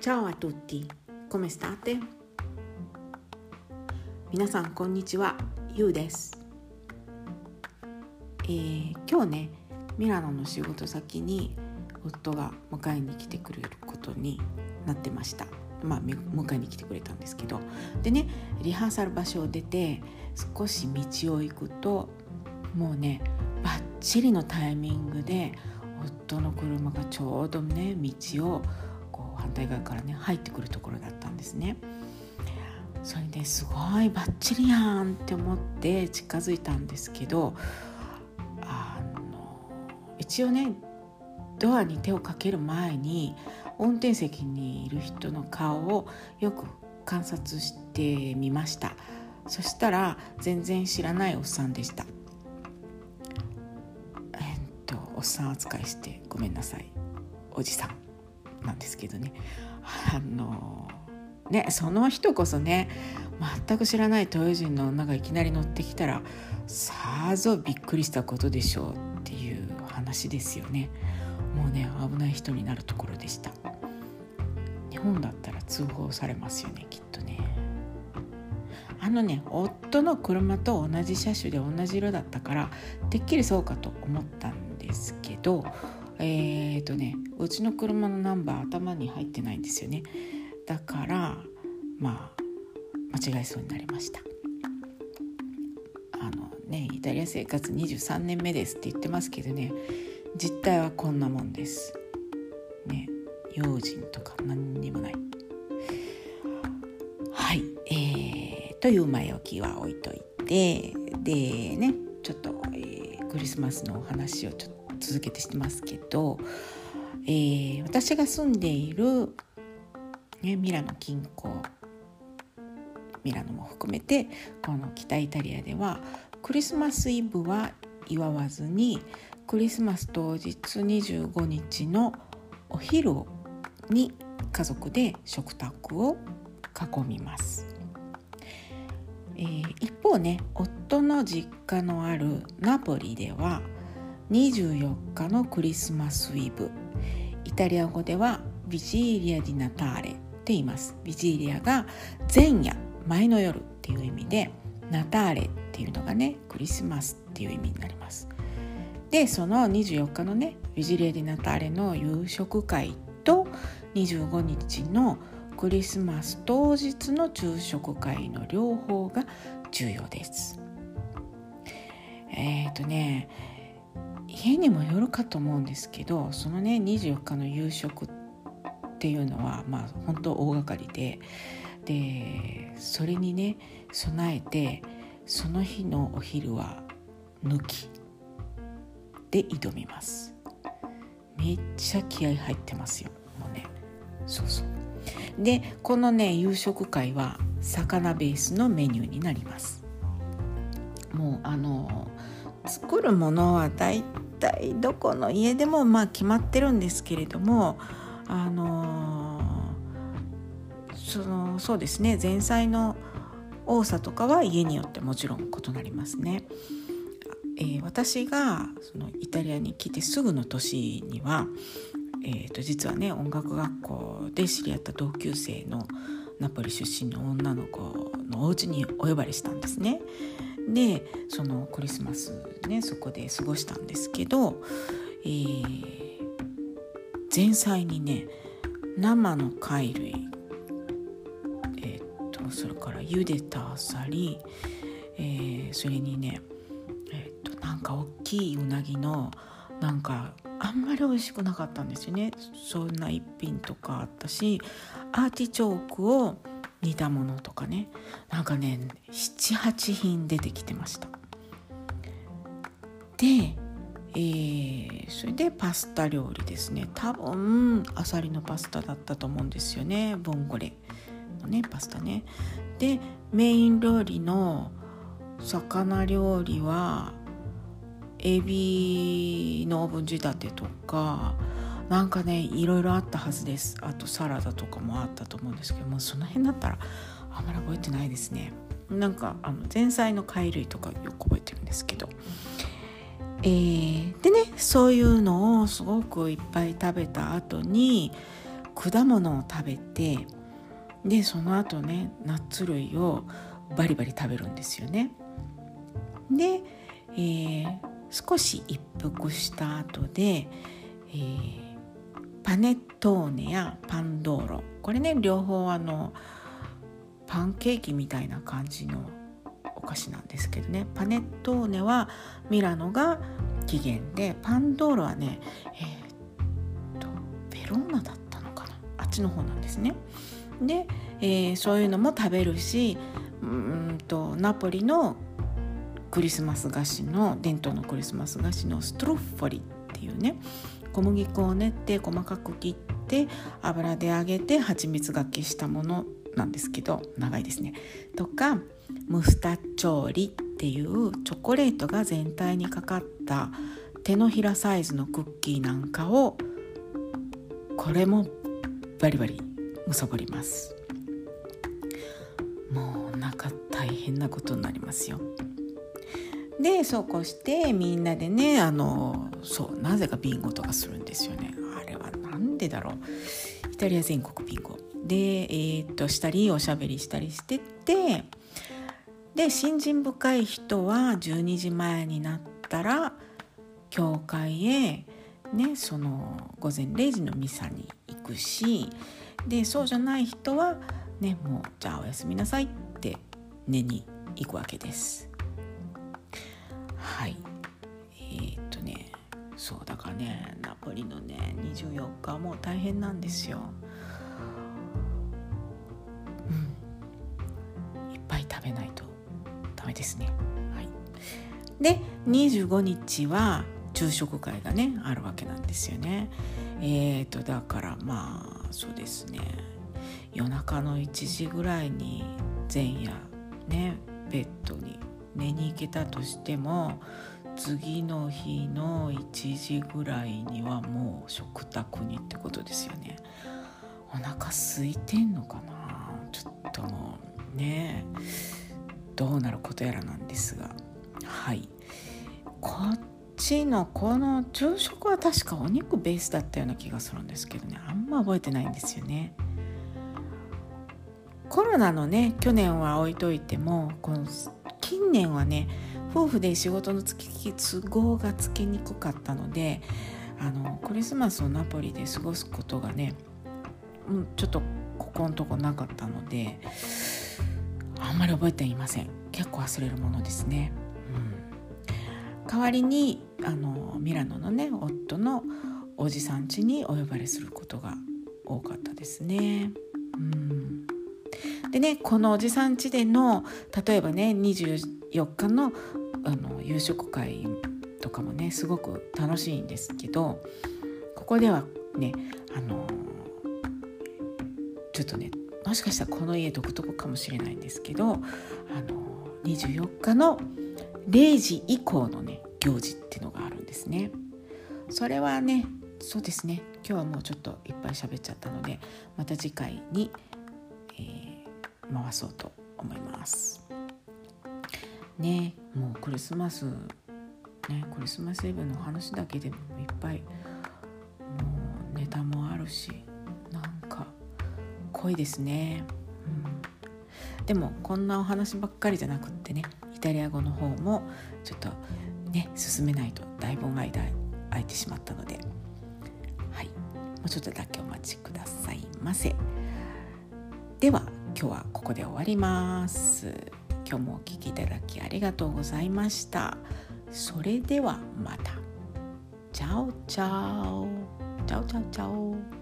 Ciao a tutti, come state? 皆さんこんにちは、ゆうです、えー、今日ね、ミラノの仕事先に夫が迎えに来てくれることになってました。まあ迎えに来てくれたんですけど。でねリハーサル場所を出て少し道を行くともうねバッチリのタイミングで夫の車がちょうどね道を反対側からね入ってくるところだったんですね。それですごいバッチリやんって思って近づいたんですけどあの一応ねドアに手をかける前に運転席にいる人の顔をよく観察してみました。そしたら全然知らないおっさんでした。えっとおっさん扱いしてごめんなさいおじさん。なんですけどね。あのねその人こそね全く知らない東洋人の女がいきなり乗ってきたらさぞびっくりしたことでしょうっていう話ですよね。もうね危ない人になるところでした。日本だったら通報されますよねきっとね。あのね夫の車と同じ車種で同じ色だったからてっきりそうかと思ったんですけどえっ、ー、とねうちの車のナンバー頭に入ってないんですよね。だからまあ間違えそうになりました。あのねイタリア生活23年目ですって言ってますけどね実態はこんなもんです。ね用心とか何にもない。はいえー、という前置きは置いといてでねちょっと、えー、クリスマスのお話をちょっと続けてしてますけど、えー、私が住んでいる、ね、ミラノ近郊ミラノも含めてこの北イタリアではクリスマスイブは祝わずにクリスマス当日25日のお昼に家族で食卓を囲みます。えー、一方ね夫の実家のあるナポリでは24日のクリスマスイブ。イタリア語では Vigilia di Natale って言います。 Vigilia が前夜前の夜っていう意味で Natale っていうのがねクリスマスっていう意味になります。でその24日のね Vigilia di Natale の夕食会と25日のクリスマス当日の昼食会の両方が重要です。えっ、ー、とね家にもよるかと思うんですけどそのね24日の夕食っていうのはまあ本当大掛かりででそれにね備えてその日のお昼は抜きで挑みます。めっちゃ気合入ってますよ。もうね。そうそう。でこのね夕食会は魚ベースのメニューになります。もうあの作るものは大体どこの家でもまあ決まってるんですけれどもあのそのそうですね前菜の多さとかは家によってもちろん異なりますね。えー、私がそのイタリアに来てすぐの年には、えー、と実はね音楽学校で知り合った同級生のナポリ出身の女の子のお家にお呼ばれしたんですね。でそのクリスマスねそこで過ごしたんですけど、えー、前菜にね生の貝類えー、っとそれから茹でたあさり、えー、それにねえー、っとなんか大きいうなぎのなんかあんまり美味しくなかったんですよねそんな一品とかあったしアーティチョークを煮たものとかね。なんかね78品出てきてました。で、えー、それでパスタ料理ですね。多分あさりのパスタだったと思うんですよね。ボンゴレのねパスタね。でメイン料理の魚料理はエビのオーブン仕立てとかなんかねいろいろあったはずです。あとサラダとかもあったと思うんですけどもその辺だったらあんまり覚えてないですね。なんかあの前菜の貝類とかよく覚えてるんですけど。えー、でねそういうのをすごくいっぱい食べた後に果物を食べてでその後ねナッツ類をバリバリ食べるんですよね。で、えー、少し一服した後で、えー、パネトーネやパンドーロ。これね両方あのパンケーキみたいな感じのお菓子なんですけどね。パネットーネはミラノが起源でパンドーロはねえー、っとベローナだったのかな。あっちの方なんですね。で、えー、そういうのも食べるしうんとナポリのクリスマス菓子の伝統のクリスマス菓子のストロッフォリっていうね。小麦粉を練って細かく切って油で揚げて蜂蜜がけしたものなんですけど長いですね。とかムスタッチョーリっていうチョコレートが全体にかかった手のひらサイズのクッキーなんかをこれもバリバリむさぼりますもうなんか大変なことになりますよでそうこうしてみんなでねあのそうなぜかビンゴとかするんですよね。あれは何でだろう。イタリア全国ビンゴ。でえー、っとしたりおしゃべりしたりしてってで信心深い人は12時前になったら教会へねその午前0時のミサに行くしでそうじゃない人はねもうじゃあおやすみなさいって寝に行くわけです。はいえー、っとねそうだからねナポリのね24日もう大変なんですよ。うんいっぱい食べないとダメですね。はい、で25日は昼食会がねあるわけなんですよね。えーとだからまあそうですね夜中の1時ぐらいに前夜ねベッドに寝に行けたとしても次の日の1時ぐらいにはもう食卓にってことですよね。お腹空いてんのかな？ちょっともうね。どうなることやらなんですが。はい。こっちのこの昼食は確かお肉ベースだったような気がするんですけどね。あんま覚えてないんですよね。コロナのね去年は置いといてもこの近年はね夫婦で仕事のつき都合がつけにくかったのであのクリスマスをナポリで過ごすことがねちょっとここのとこなかったのであんまり覚えていません結構忘れるものですね。うん代わりにあのミラノのね夫のおじさん家にお呼ばれすることが多かったですね。うんでねこのおじさん家での例えばね24日のあの夕食会とかもねすごく楽しいんですけどここではねあのちょっとねもしかしたらこの家独特かもしれないんですけどあの24日の0時以降のね行事っていうのがあるんですね。それはねそうですね今日はもうちょっといっぱい喋っちゃったのでまた次回に、えー、回そうと思います。ねもうクリスマスねクリスマスイブの話だけでもいっぱいもうネタもあるしなんか濃いですね。うん、でもこんなお話ばっかりじゃなくってねイタリア語の方もちょっとね進めないとだいぶ間空いてしまったのではいもうちょっとだけお待ちくださいませでは今日はここで終わります。今日もお聴きいただきありがとうございました。それではまた。 Ciao ciao. Ciao ciao ciao.